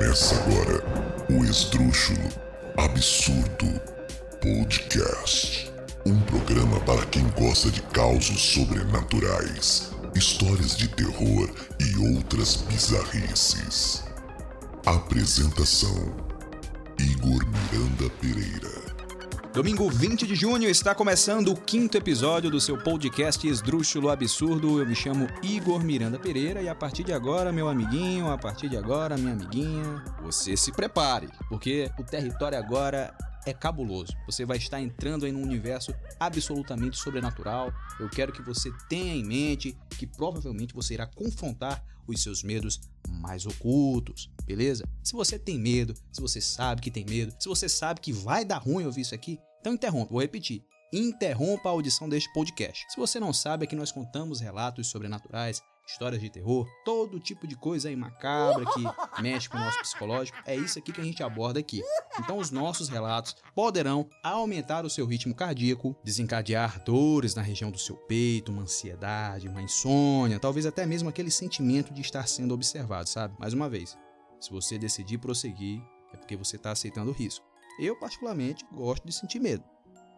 Começa agora o Esdrúxulo Absurdo Podcast. Um programa para quem gosta de causos sobrenaturais, histórias de terror e outras bizarrices. Apresentação: Igor Miranda Pereira. Domingo 20 de junho está começando o quinto episódio do seu podcast Esdrúxulo Absurdo. Eu me chamo Igor Miranda Pereira e a partir de agora, meu amiguinho, a partir de agora, minha amiguinha, você se prepare, porque o território agora é cabuloso. Você vai estar entrando em um universo absolutamente sobrenatural. Eu quero que você tenha em mente que provavelmente você irá confrontar os seus medos mais ocultos, beleza? Se você tem medo, se você sabe que tem medo, se você sabe que vai dar ruim ouvir isso aqui, então interrompa, vou repetir. Interrompa a audição deste podcast. Se você não sabe, aqui nós contamos relatos sobrenaturais, histórias de terror, todo tipo de coisa aí macabra que mexe com o nosso psicológico. É isso aqui que a gente aborda aqui. Então, os nossos relatos poderão aumentar o seu ritmo cardíaco, desencadear dores na região do seu peito, uma ansiedade, uma insônia, talvez até mesmo aquele sentimento de estar sendo observado, sabe? Mais uma vez, se você decidir prosseguir, é porque você está aceitando o risco. Eu, particularmente, gosto de sentir medo.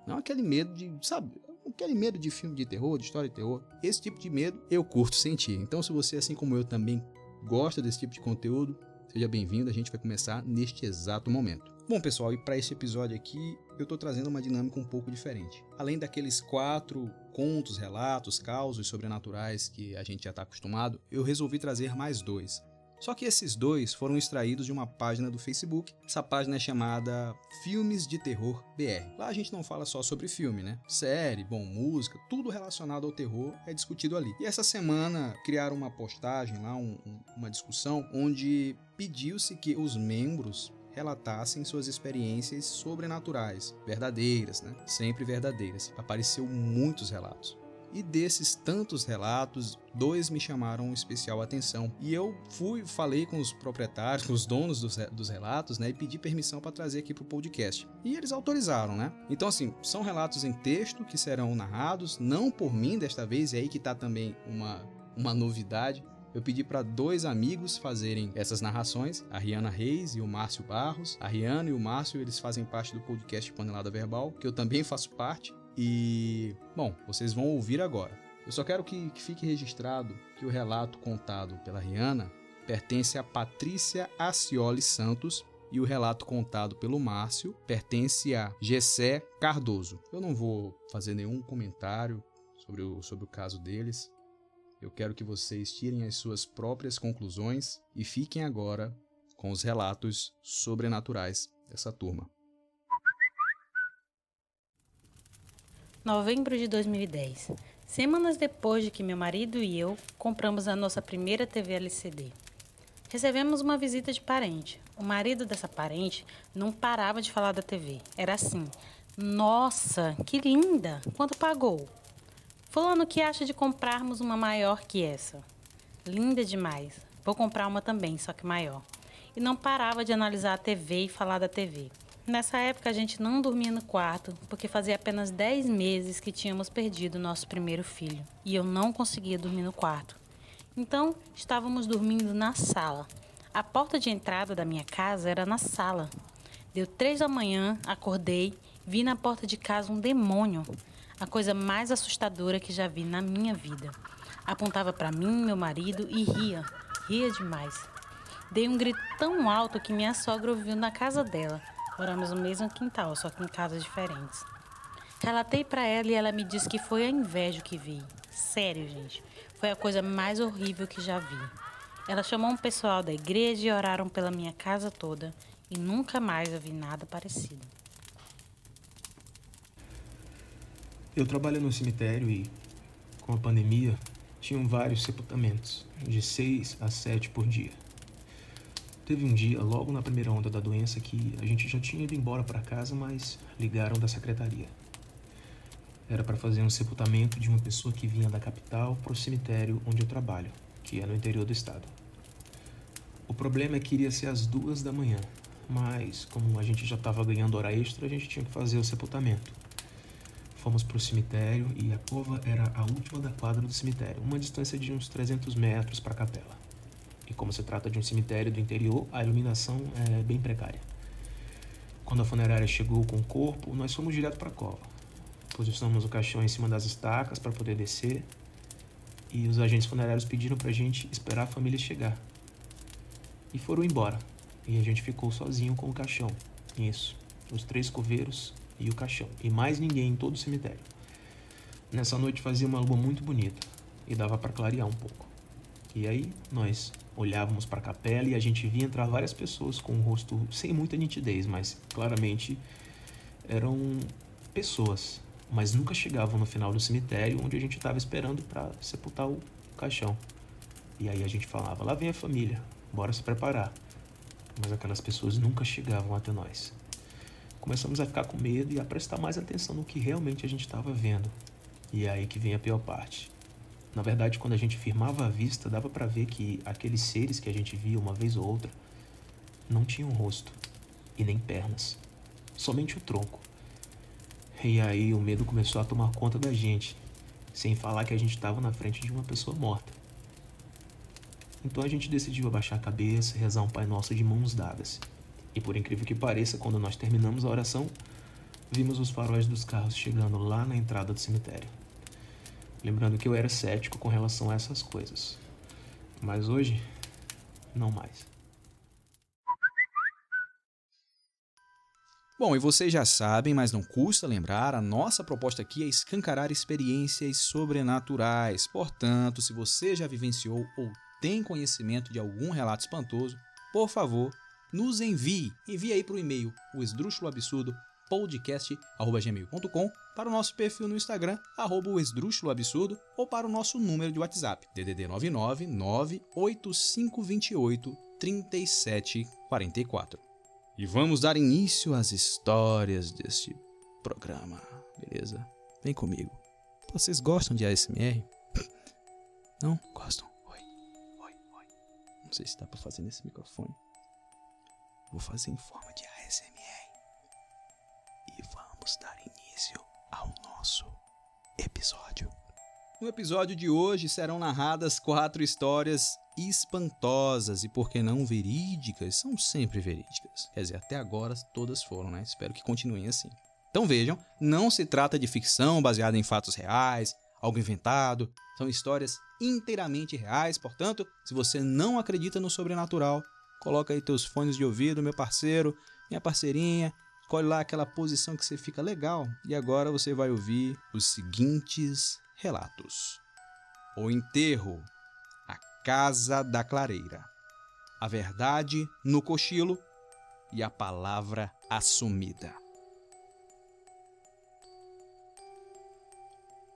Não aquele medo de, sabe, aquele medo de filme de terror, de história de terror. Esse tipo de medo eu curto sentir. Então, se você, assim como eu, também gosta desse tipo de conteúdo, seja bem-vindo. A gente vai começar neste exato momento. Bom, pessoal, e para esse episódio aqui, eu estou trazendo uma dinâmica um pouco diferente. Além daqueles quatro contos, relatos, causos sobrenaturais que a gente já está acostumado, eu resolvi trazer mais dois. Só que esses dois foram extraídos de uma página do Facebook. Essa página é chamada Filmes de Terror BR. Lá a gente não fala só sobre filme, né? Série, bom, música, tudo relacionado ao terror é discutido ali. E essa semana criaram uma postagem lá, um, uma discussão, onde pediu-se que os membros relatassem suas experiências sobrenaturais, verdadeiras, né? Sempre verdadeiras. Apareceu muitos relatos. E desses tantos relatos, dois me chamaram especial atenção. E eu fui, falei com os proprietários, com os donos dos, dos relatos, né? E pedi permissão para trazer aqui para o podcast. E eles autorizaram, né? Então, assim, são relatos em texto que serão narrados, não por mim desta vez, e aí que tá também uma, uma novidade. Eu pedi para dois amigos fazerem essas narrações, a Riana Reis e o Márcio Barros. A Riana e o Márcio, eles fazem parte do podcast Panelada Verbal, que eu também faço parte. E, bom, vocês vão ouvir agora. Eu só quero que, que fique registrado que o relato contado pela Rihanna pertence a Patrícia Acioli Santos e o relato contado pelo Márcio pertence a Gessé Cardoso. Eu não vou fazer nenhum comentário sobre o, sobre o caso deles. Eu quero que vocês tirem as suas próprias conclusões e fiquem agora com os relatos sobrenaturais dessa turma. Novembro de 2010. Semanas depois de que meu marido e eu compramos a nossa primeira TV LCD. Recebemos uma visita de parente. O marido dessa parente não parava de falar da TV. Era assim: Nossa, que linda! Quanto pagou? Fulano que acha de comprarmos uma maior que essa. Linda demais. Vou comprar uma também, só que maior. E não parava de analisar a TV e falar da TV. Nessa época a gente não dormia no quarto, porque fazia apenas 10 meses que tínhamos perdido nosso primeiro filho, e eu não conseguia dormir no quarto. Então, estávamos dormindo na sala. A porta de entrada da minha casa era na sala. Deu três da manhã, acordei, vi na porta de casa um demônio, a coisa mais assustadora que já vi na minha vida. Apontava para mim, meu marido e ria, ria demais. Dei um grito tão alto que minha sogra ouviu na casa dela. Moramos no mesmo quintal, só que em casas diferentes. Relatei para ela e ela me disse que foi a inveja que vi. Sério, gente. Foi a coisa mais horrível que já vi. Ela chamou um pessoal da igreja e oraram pela minha casa toda e nunca mais eu vi nada parecido. Eu trabalho no cemitério e, com a pandemia, tinham vários sepultamentos, de seis a sete por dia. Teve um dia, logo na primeira onda da doença, que a gente já tinha ido embora para casa, mas ligaram da secretaria. Era para fazer um sepultamento de uma pessoa que vinha da capital para o cemitério onde eu trabalho, que é no interior do estado. O problema é que iria ser às duas da manhã, mas como a gente já estava ganhando hora extra, a gente tinha que fazer o sepultamento. Fomos para o cemitério e a cova era a última da quadra do cemitério, uma distância de uns 300 metros para a capela. E como se trata de um cemitério do interior, a iluminação é bem precária. Quando a funerária chegou com o corpo, nós fomos direto para a cova. Posicionamos o caixão em cima das estacas para poder descer. E os agentes funerários pediram para a gente esperar a família chegar. E foram embora. E a gente ficou sozinho com o caixão. Isso. Os três coveiros e o caixão. E mais ninguém em todo o cemitério. Nessa noite fazia uma lua muito bonita e dava para clarear um pouco. E aí nós olhávamos para a capela e a gente via entrar várias pessoas com o rosto sem muita nitidez, mas claramente eram pessoas, mas nunca chegavam no final do cemitério onde a gente estava esperando para sepultar o caixão. E aí a gente falava: lá vem a família, bora se preparar. Mas aquelas pessoas nunca chegavam até nós. Começamos a ficar com medo e a prestar mais atenção no que realmente a gente estava vendo. E é aí que vem a pior parte. Na verdade, quando a gente firmava a vista, dava para ver que aqueles seres que a gente via uma vez ou outra não tinham rosto e nem pernas, somente o tronco. E aí o medo começou a tomar conta da gente, sem falar que a gente estava na frente de uma pessoa morta. Então a gente decidiu abaixar a cabeça rezar um Pai Nosso de mãos dadas. E por incrível que pareça, quando nós terminamos a oração, vimos os faróis dos carros chegando lá na entrada do cemitério. Lembrando que eu era cético com relação a essas coisas. Mas hoje, não mais. Bom, e vocês já sabem, mas não custa lembrar, a nossa proposta aqui é escancarar experiências sobrenaturais. Portanto, se você já vivenciou ou tem conhecimento de algum relato espantoso, por favor, nos envie. Envie aí para o e-mail o esdrúxulo absurdo podcast@gmail.com para o nosso perfil no Instagram, arroba o Esdrúxulo Absurdo, ou para o nosso número de WhatsApp, DDD 99 98528 3744. E vamos dar início às histórias deste programa, beleza? Vem comigo. Vocês gostam de ASMR? Não? Gostam? Oi, oi, oi. Não sei se dá pra fazer nesse microfone. Vou fazer em forma de vamos dar início ao nosso episódio. No episódio de hoje serão narradas quatro histórias espantosas e, por que não, verídicas. São sempre verídicas. Quer dizer, até agora todas foram, né? Espero que continuem assim. Então vejam, não se trata de ficção baseada em fatos reais, algo inventado. São histórias inteiramente reais, portanto, se você não acredita no sobrenatural, coloca aí teus fones de ouvido, meu parceiro, minha parceirinha, escolhe lá aquela posição que você fica legal. E agora você vai ouvir os seguintes relatos: O enterro, a casa da clareira, a verdade no cochilo e a palavra assumida.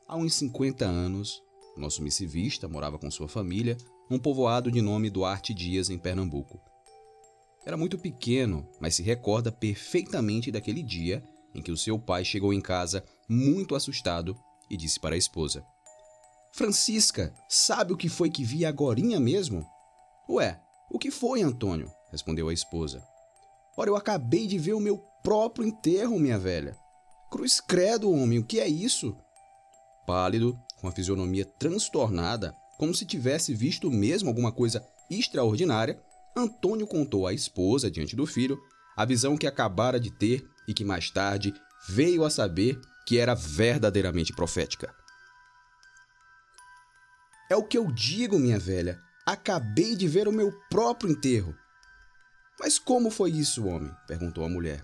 Há uns 50 anos, nosso missivista morava com sua família num povoado de nome Duarte Dias, em Pernambuco. Era muito pequeno, mas se recorda perfeitamente daquele dia em que o seu pai chegou em casa muito assustado e disse para a esposa: Francisca, sabe o que foi que vi agorinha mesmo? Ué, o que foi, Antônio? respondeu a esposa. Ora, eu acabei de ver o meu próprio enterro, minha velha. Cruz credo, homem, o que é isso? Pálido, com a fisionomia transtornada, como se tivesse visto mesmo alguma coisa extraordinária, Antônio contou à esposa, diante do filho, a visão que acabara de ter e que mais tarde veio a saber que era verdadeiramente profética. É o que eu digo, minha velha. Acabei de ver o meu próprio enterro. Mas como foi isso, homem? perguntou a mulher.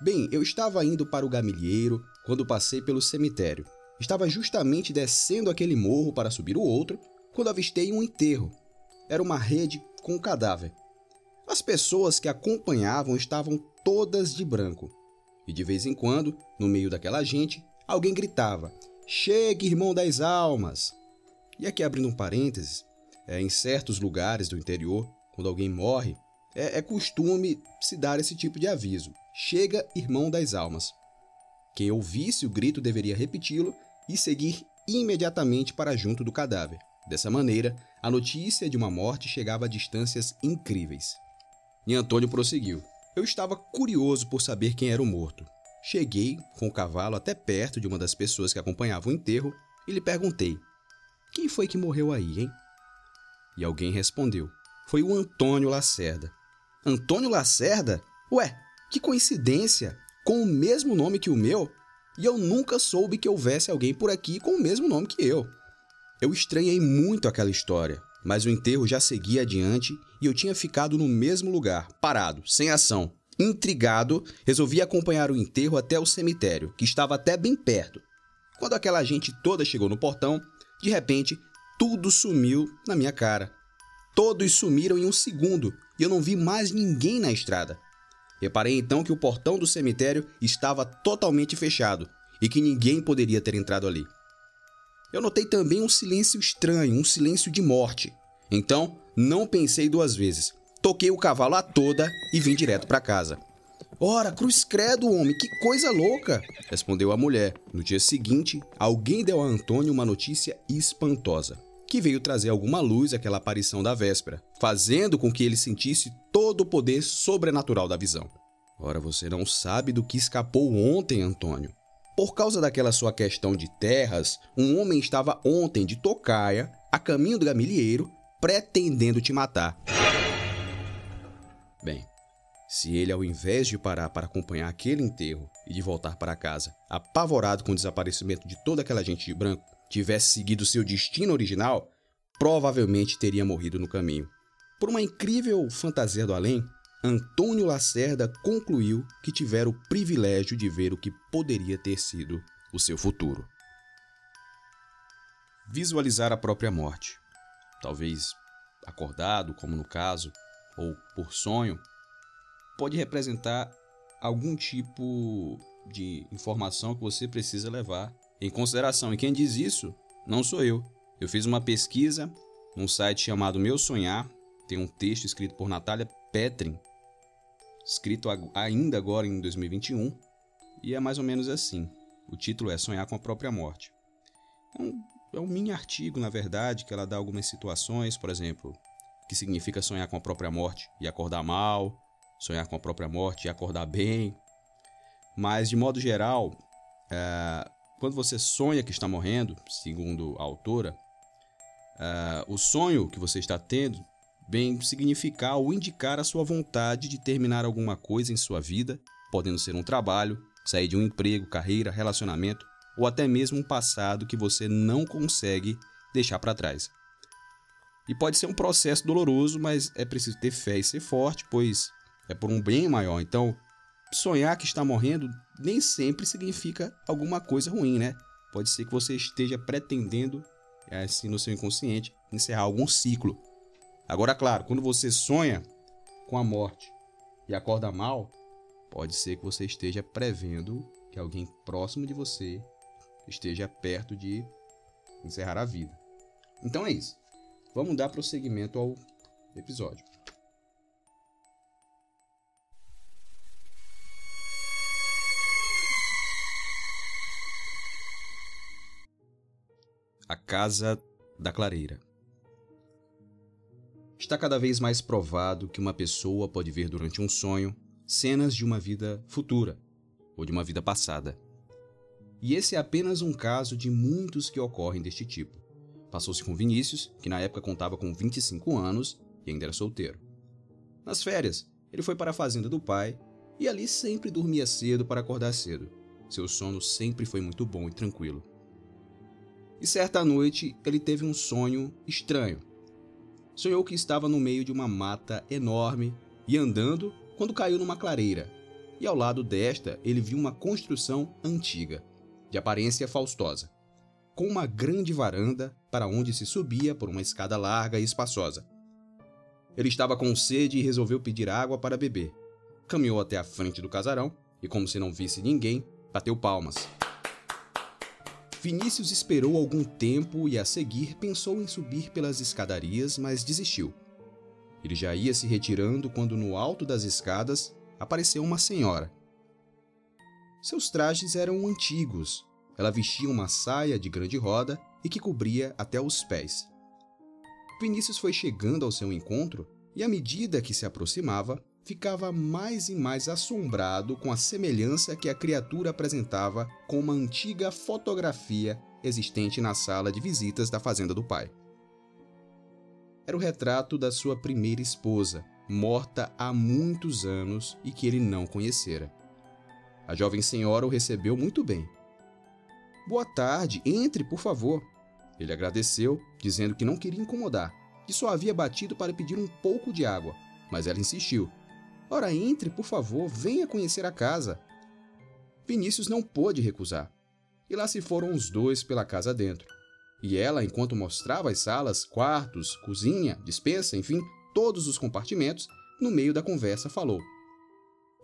Bem, eu estava indo para o gamilheiro quando passei pelo cemitério. Estava justamente descendo aquele morro para subir o outro quando avistei um enterro. Era uma rede com o cadáver. As pessoas que acompanhavam estavam todas de branco. E de vez em quando, no meio daquela gente, alguém gritava: Chegue, irmão das almas! E aqui abrindo um parênteses, é, em certos lugares do interior, quando alguém morre, é, é costume se dar esse tipo de aviso: Chega, irmão das almas. Quem ouvisse o grito deveria repeti-lo e seguir imediatamente para junto do cadáver. Dessa maneira, a notícia de uma morte chegava a distâncias incríveis. E Antônio prosseguiu. Eu estava curioso por saber quem era o morto. Cheguei com o cavalo até perto de uma das pessoas que acompanhavam o enterro e lhe perguntei: Quem foi que morreu aí, hein? E alguém respondeu: foi o Antônio Lacerda. Antônio Lacerda? Ué, que coincidência! Com o mesmo nome que o meu, e eu nunca soube que houvesse alguém por aqui com o mesmo nome que eu. Eu estranhei muito aquela história, mas o enterro já seguia adiante e eu tinha ficado no mesmo lugar, parado, sem ação. Intrigado, resolvi acompanhar o enterro até o cemitério, que estava até bem perto. Quando aquela gente toda chegou no portão, de repente, tudo sumiu na minha cara. Todos sumiram em um segundo e eu não vi mais ninguém na estrada. Reparei então que o portão do cemitério estava totalmente fechado e que ninguém poderia ter entrado ali. Eu notei também um silêncio estranho, um silêncio de morte. Então, não pensei duas vezes. Toquei o cavalo a toda e vim direto para casa. Ora, cruz credo, homem, que coisa louca! respondeu a mulher. No dia seguinte, alguém deu a Antônio uma notícia espantosa que veio trazer alguma luz àquela aparição da véspera, fazendo com que ele sentisse todo o poder sobrenatural da visão. Ora, você não sabe do que escapou ontem, Antônio. Por causa daquela sua questão de terras, um homem estava ontem de tocaia, a caminho do gamilheiro, pretendendo te matar. Bem, se ele, ao invés de parar para acompanhar aquele enterro e de voltar para casa, apavorado com o desaparecimento de toda aquela gente de branco, tivesse seguido seu destino original, provavelmente teria morrido no caminho. Por uma incrível fantasia do além, Antônio Lacerda concluiu que tivera o privilégio de ver o que poderia ter sido o seu futuro. Visualizar a própria morte. Talvez acordado, como no caso, ou por sonho, pode representar algum tipo de informação que você precisa levar em consideração. E quem diz isso não sou eu. Eu fiz uma pesquisa num site chamado Meu Sonhar. Tem um texto escrito por Natália Petrin, escrito ainda agora em 2021, e é mais ou menos assim. O título é Sonhar com a própria morte. É um, é um mini artigo, na verdade, que ela dá algumas situações, por exemplo, que significa sonhar com a própria morte e acordar mal, sonhar com a própria morte e acordar bem. Mas, de modo geral, é, quando você sonha que está morrendo, segundo a autora, uh, o sonho que você está tendo vem significar ou indicar a sua vontade de terminar alguma coisa em sua vida, podendo ser um trabalho, sair de um emprego, carreira, relacionamento ou até mesmo um passado que você não consegue deixar para trás. E pode ser um processo doloroso, mas é preciso ter fé e ser forte, pois é por um bem maior. Então, sonhar que está morrendo nem sempre significa alguma coisa ruim, né? Pode ser que você esteja pretendendo, assim no seu inconsciente, encerrar algum ciclo. Agora, claro, quando você sonha com a morte e acorda mal, pode ser que você esteja prevendo que alguém próximo de você esteja perto de encerrar a vida. Então é isso. Vamos dar prosseguimento ao episódio. A Casa da Clareira. Está cada vez mais provado que uma pessoa pode ver durante um sonho cenas de uma vida futura ou de uma vida passada. E esse é apenas um caso de muitos que ocorrem deste tipo. Passou-se com Vinícius, que na época contava com 25 anos e ainda era solteiro. Nas férias, ele foi para a fazenda do pai e ali sempre dormia cedo para acordar cedo. Seu sono sempre foi muito bom e tranquilo. E certa noite ele teve um sonho estranho. Sonhou que estava no meio de uma mata enorme e andando quando caiu numa clareira. E ao lado desta ele viu uma construção antiga, de aparência faustosa, com uma grande varanda para onde se subia por uma escada larga e espaçosa. Ele estava com sede e resolveu pedir água para beber. Caminhou até a frente do casarão e, como se não visse ninguém, bateu palmas. Vinícius esperou algum tempo e, a seguir, pensou em subir pelas escadarias, mas desistiu. Ele já ia se retirando quando, no alto das escadas, apareceu uma senhora. Seus trajes eram antigos. Ela vestia uma saia de grande roda e que cobria até os pés. Vinícius foi chegando ao seu encontro e, à medida que se aproximava, ficava mais e mais assombrado com a semelhança que a criatura apresentava com uma antiga fotografia existente na sala de visitas da fazenda do pai. era o retrato da sua primeira esposa, morta há muitos anos e que ele não conhecera. A jovem senhora o recebeu muito bem. Boa tarde, entre, por favor. Ele agradeceu, dizendo que não queria incomodar, que só havia batido para pedir um pouco de água, mas ela insistiu. Ora, entre, por favor, venha conhecer a casa. Vinícius não pôde recusar. E lá se foram os dois pela casa dentro. E ela, enquanto mostrava as salas, quartos, cozinha, dispensa, enfim, todos os compartimentos, no meio da conversa falou: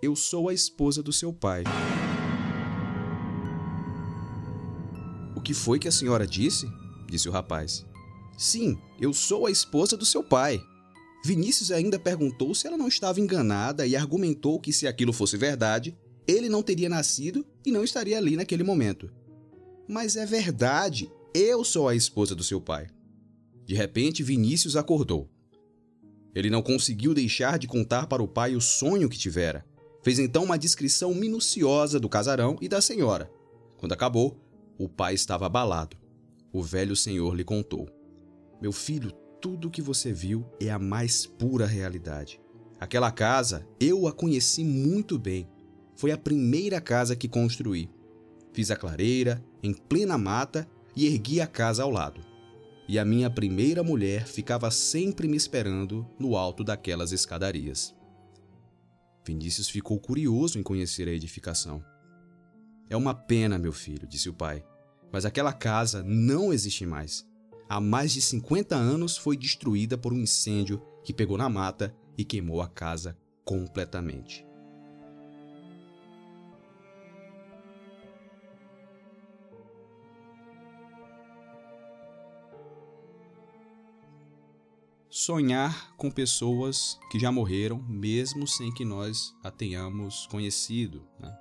Eu sou a esposa do seu pai. O que foi que a senhora disse? disse o rapaz. Sim, eu sou a esposa do seu pai. Vinícius ainda perguntou se ela não estava enganada e argumentou que se aquilo fosse verdade, ele não teria nascido e não estaria ali naquele momento. Mas é verdade, eu sou a esposa do seu pai. De repente, Vinícius acordou. Ele não conseguiu deixar de contar para o pai o sonho que tivera. Fez então uma descrição minuciosa do casarão e da senhora. Quando acabou, o pai estava abalado. O velho senhor lhe contou: Meu filho, tudo que você viu é a mais pura realidade. Aquela casa, eu a conheci muito bem. Foi a primeira casa que construí. Fiz a clareira, em plena mata, e ergui a casa ao lado. E a minha primeira mulher ficava sempre me esperando no alto daquelas escadarias. Vinícius ficou curioso em conhecer a edificação. É uma pena, meu filho, disse o pai, mas aquela casa não existe mais. Há mais de 50 anos foi destruída por um incêndio que pegou na mata e queimou a casa completamente. sonhar com pessoas que já morreram, mesmo sem que nós a tenhamos conhecido. Né?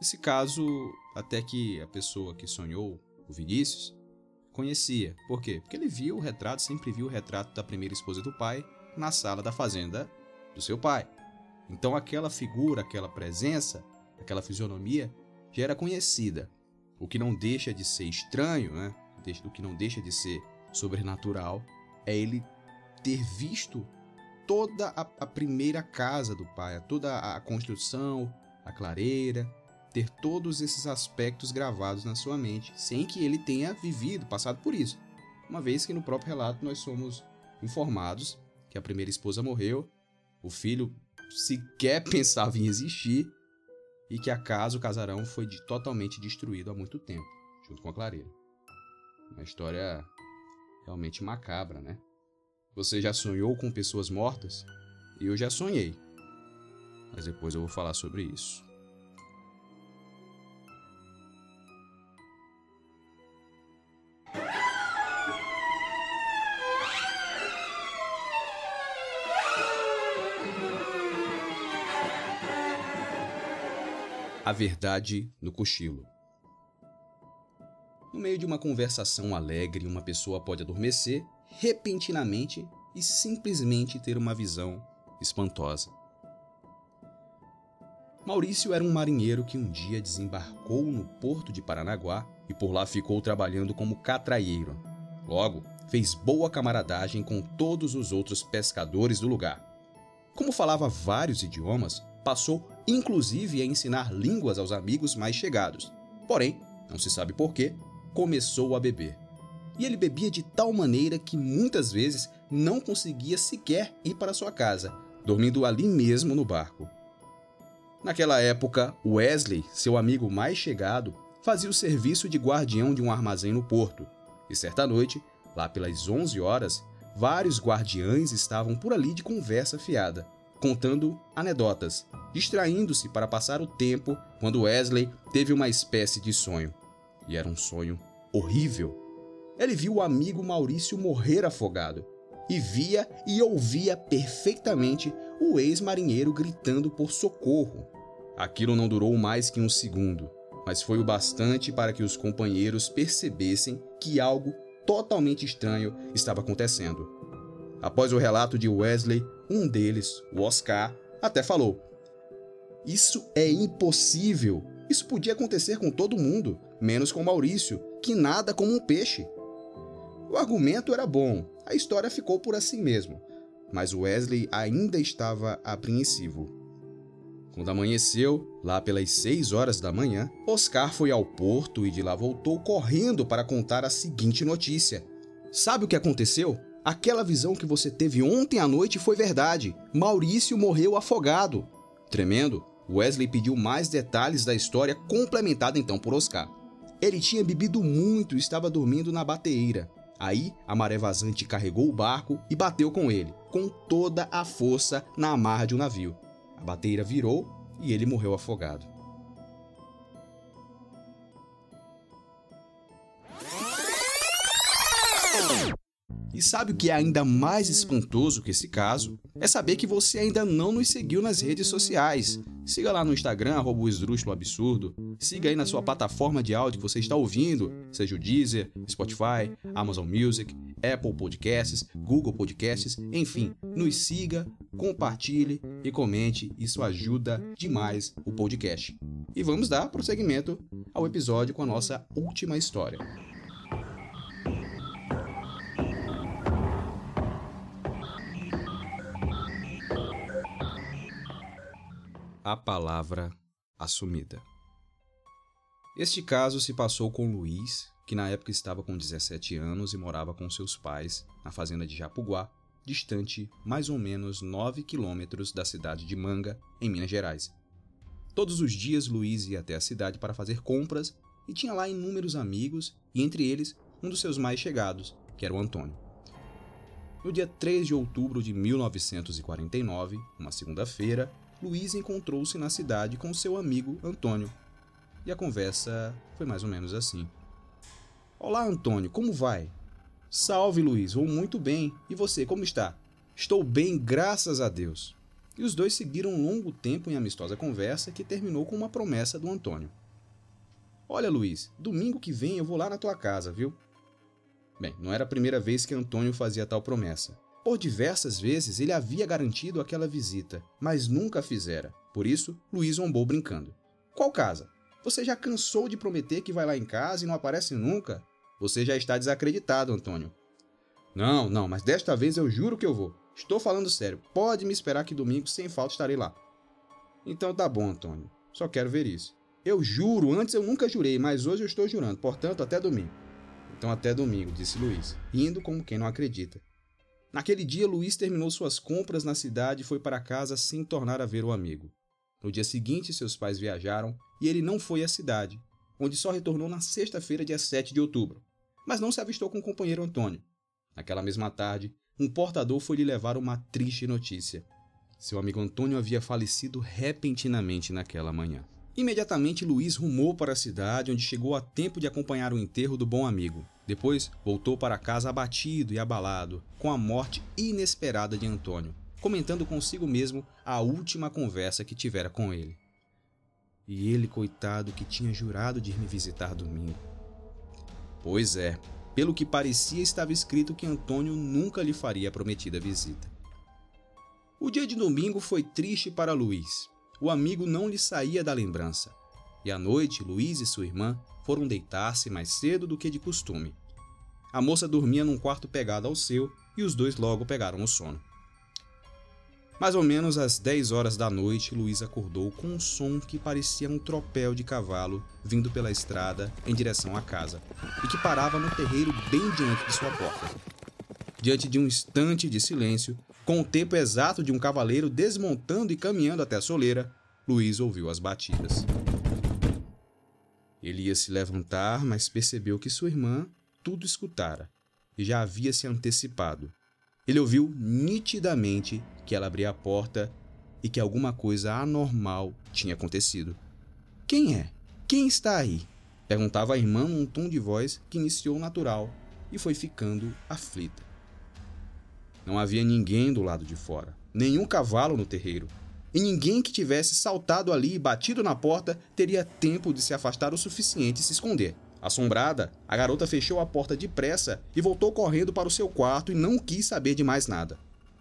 Nesse caso, até que a pessoa que sonhou, o Vinícius, conhecia. Por quê? Porque ele viu o retrato, sempre viu o retrato da primeira esposa do pai na sala da fazenda do seu pai. Então aquela figura, aquela presença, aquela fisionomia já era conhecida. O que não deixa de ser estranho, né? O que não deixa de ser sobrenatural é ele ter visto toda a, a primeira casa do pai, toda a construção, a clareira, ter todos esses aspectos gravados na sua mente, sem que ele tenha vivido, passado por isso. Uma vez que no próprio relato nós somos informados que a primeira esposa morreu, o filho sequer pensava em existir e que a casa, o casarão, foi de, totalmente destruído há muito tempo, junto com a clareira. Uma história realmente macabra, né? Você já sonhou com pessoas mortas? Eu já sonhei. Mas depois eu vou falar sobre isso. A verdade no cochilo. No meio de uma conversação alegre, uma pessoa pode adormecer repentinamente e simplesmente ter uma visão espantosa. Maurício era um marinheiro que um dia desembarcou no porto de Paranaguá e por lá ficou trabalhando como catraieiro. Logo, fez boa camaradagem com todos os outros pescadores do lugar. Como falava vários idiomas, passou inclusive a ensinar línguas aos amigos mais chegados. Porém, não se sabe porquê, começou a beber e ele bebia de tal maneira que muitas vezes não conseguia sequer ir para sua casa, dormindo ali mesmo no barco. Naquela época, Wesley, seu amigo mais chegado, fazia o serviço de guardião de um armazém no porto. E certa noite, lá pelas 11 horas, vários guardiães estavam por ali de conversa fiada, contando anedotas, distraindo-se para passar o tempo quando Wesley teve uma espécie de sonho. E era um sonho horrível ele viu o amigo Maurício morrer afogado e via e ouvia perfeitamente o ex-marinheiro gritando por socorro. Aquilo não durou mais que um segundo, mas foi o bastante para que os companheiros percebessem que algo totalmente estranho estava acontecendo. Após o relato de Wesley, um deles, o Oscar, até falou: Isso é impossível. Isso podia acontecer com todo mundo, menos com Maurício, que nada como um peixe. O argumento era bom, a história ficou por assim mesmo, mas Wesley ainda estava apreensivo. Quando amanheceu, lá pelas 6 horas da manhã, Oscar foi ao porto e de lá voltou correndo para contar a seguinte notícia. Sabe o que aconteceu? Aquela visão que você teve ontem à noite foi verdade. Maurício morreu afogado. Tremendo, Wesley pediu mais detalhes da história, complementada então por Oscar. Ele tinha bebido muito e estava dormindo na bateira. Aí, a maré vazante carregou o barco e bateu com ele, com toda a força na amarra de um navio. A bateira virou e ele morreu afogado. E sabe o que é ainda mais espantoso que esse caso? É saber que você ainda não nos seguiu nas redes sociais. Siga lá no Instagram, arroba Absurdo. Siga aí na sua plataforma de áudio que você está ouvindo, seja o Deezer, Spotify, Amazon Music, Apple Podcasts, Google Podcasts, enfim, nos siga, compartilhe e comente, isso ajuda demais o podcast. E vamos dar prosseguimento ao episódio com a nossa última história. A palavra assumida. Este caso se passou com Luiz, que na época estava com 17 anos e morava com seus pais na fazenda de Japuguá, distante mais ou menos 9 quilômetros da cidade de Manga, em Minas Gerais. Todos os dias Luiz ia até a cidade para fazer compras e tinha lá inúmeros amigos, e entre eles um dos seus mais chegados, que era o Antônio. No dia 3 de outubro de 1949, uma segunda-feira, Luiz encontrou-se na cidade com seu amigo Antônio. E a conversa foi mais ou menos assim. Olá, Antônio, como vai? Salve, Luiz, vou muito bem. E você, como está? Estou bem, graças a Deus. E os dois seguiram um longo tempo em amistosa conversa que terminou com uma promessa do Antônio. Olha, Luiz, domingo que vem eu vou lá na tua casa, viu? Bem, não era a primeira vez que Antônio fazia tal promessa. Por diversas vezes ele havia garantido aquela visita, mas nunca a fizera. Por isso, Luiz zombou brincando. Qual casa? Você já cansou de prometer que vai lá em casa e não aparece nunca? Você já está desacreditado, Antônio. Não, não, mas desta vez eu juro que eu vou. Estou falando sério. Pode me esperar que domingo sem falta estarei lá. Então tá bom, Antônio. Só quero ver isso. Eu juro, antes eu nunca jurei, mas hoje eu estou jurando, portanto, até domingo. Então até domingo, disse Luiz, rindo como quem não acredita. Naquele dia, Luiz terminou suas compras na cidade e foi para casa sem tornar a ver o amigo. No dia seguinte, seus pais viajaram e ele não foi à cidade, onde só retornou na sexta-feira, dia 7 de outubro mas não se avistou com o companheiro Antônio. Naquela mesma tarde, um portador foi lhe levar uma triste notícia. Seu amigo Antônio havia falecido repentinamente naquela manhã. Imediatamente, Luiz rumou para a cidade, onde chegou a tempo de acompanhar o enterro do bom amigo. Depois, voltou para casa abatido e abalado, com a morte inesperada de Antônio, comentando consigo mesmo a última conversa que tivera com ele. E ele, coitado, que tinha jurado de ir me visitar domingo. Pois é, pelo que parecia estava escrito que Antônio nunca lhe faria a prometida visita. O dia de domingo foi triste para Luiz. O amigo não lhe saía da lembrança. E à noite, Luiz e sua irmã foram deitar-se mais cedo do que de costume. A moça dormia num quarto pegado ao seu e os dois logo pegaram o sono. Mais ou menos às 10 horas da noite, Luiz acordou com um som que parecia um tropel de cavalo vindo pela estrada em direção à casa e que parava no terreiro bem diante de sua porta. Diante de um instante de silêncio, com o tempo exato de um cavaleiro desmontando e caminhando até a soleira, Luiz ouviu as batidas. Ele ia se levantar, mas percebeu que sua irmã tudo escutara e já havia se antecipado ele ouviu nitidamente que ela abria a porta e que alguma coisa anormal tinha acontecido. Quem é? Quem está aí? Perguntava a irmã num tom de voz que iniciou natural e foi ficando aflita. Não havia ninguém do lado de fora, nenhum cavalo no terreiro, e ninguém que tivesse saltado ali e batido na porta teria tempo de se afastar o suficiente e se esconder. Assombrada, a garota fechou a porta depressa e voltou correndo para o seu quarto e não quis saber de mais nada.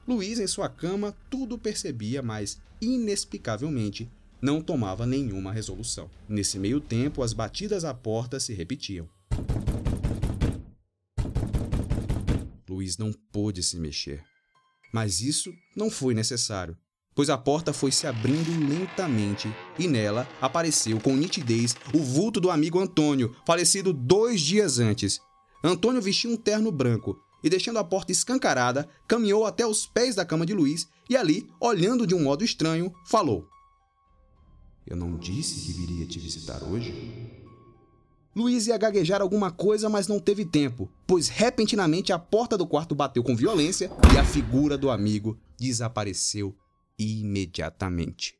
Luiz, em sua cama, tudo percebia, mas, inexplicavelmente, não tomava nenhuma resolução. Nesse meio tempo, as batidas à porta se repetiam. Luiz não pôde se mexer. Mas isso não foi necessário, pois a porta foi se abrindo lentamente e nela apareceu com nitidez o vulto do amigo Antônio, falecido dois dias antes. Antônio vestia um terno branco e, deixando a porta escancarada, caminhou até os pés da cama de Luiz e ali, olhando de um modo estranho, falou: Eu não disse que viria te visitar hoje? Luiz ia gaguejar alguma coisa, mas não teve tempo, pois repentinamente a porta do quarto bateu com violência e a figura do amigo desapareceu imediatamente.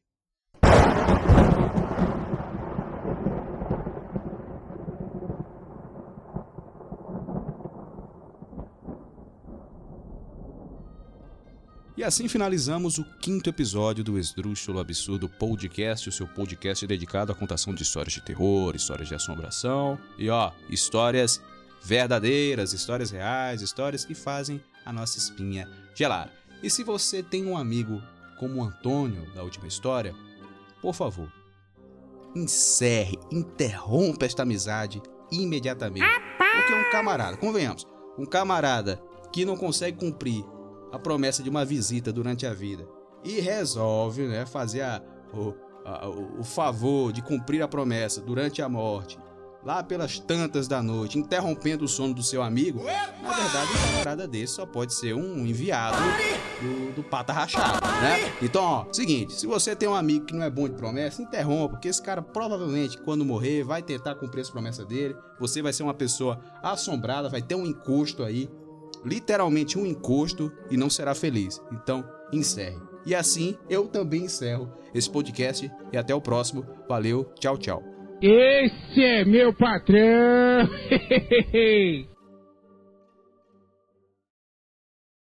E assim finalizamos o quinto episódio do Esdrúxulo Absurdo Podcast, o seu podcast dedicado à contação de histórias de terror, histórias de assombração e ó, histórias verdadeiras, histórias reais, histórias que fazem a nossa espinha gelar. E se você tem um amigo como o Antônio da última história, por favor, encerre, interrompa esta amizade imediatamente. Porque um camarada, convenhamos, um camarada que não consegue cumprir a promessa de uma visita durante a vida. E resolve né, fazer a, o, a, o, favor de cumprir a promessa durante a morte, lá pelas tantas da noite, interrompendo o sono do seu amigo, na verdade, um camarada desse só pode ser um enviado do, do pata rachado, né? Então, ó, seguinte, se você tem um amigo que não é bom de promessa, interrompa, porque esse cara provavelmente, quando morrer, vai tentar cumprir essa promessa dele, você vai ser uma pessoa assombrada, vai ter um encosto aí, literalmente um encosto e não será feliz. Então, encerre. E assim, eu também encerro esse podcast e até o próximo. Valeu, tchau, tchau. Esse é meu patrão!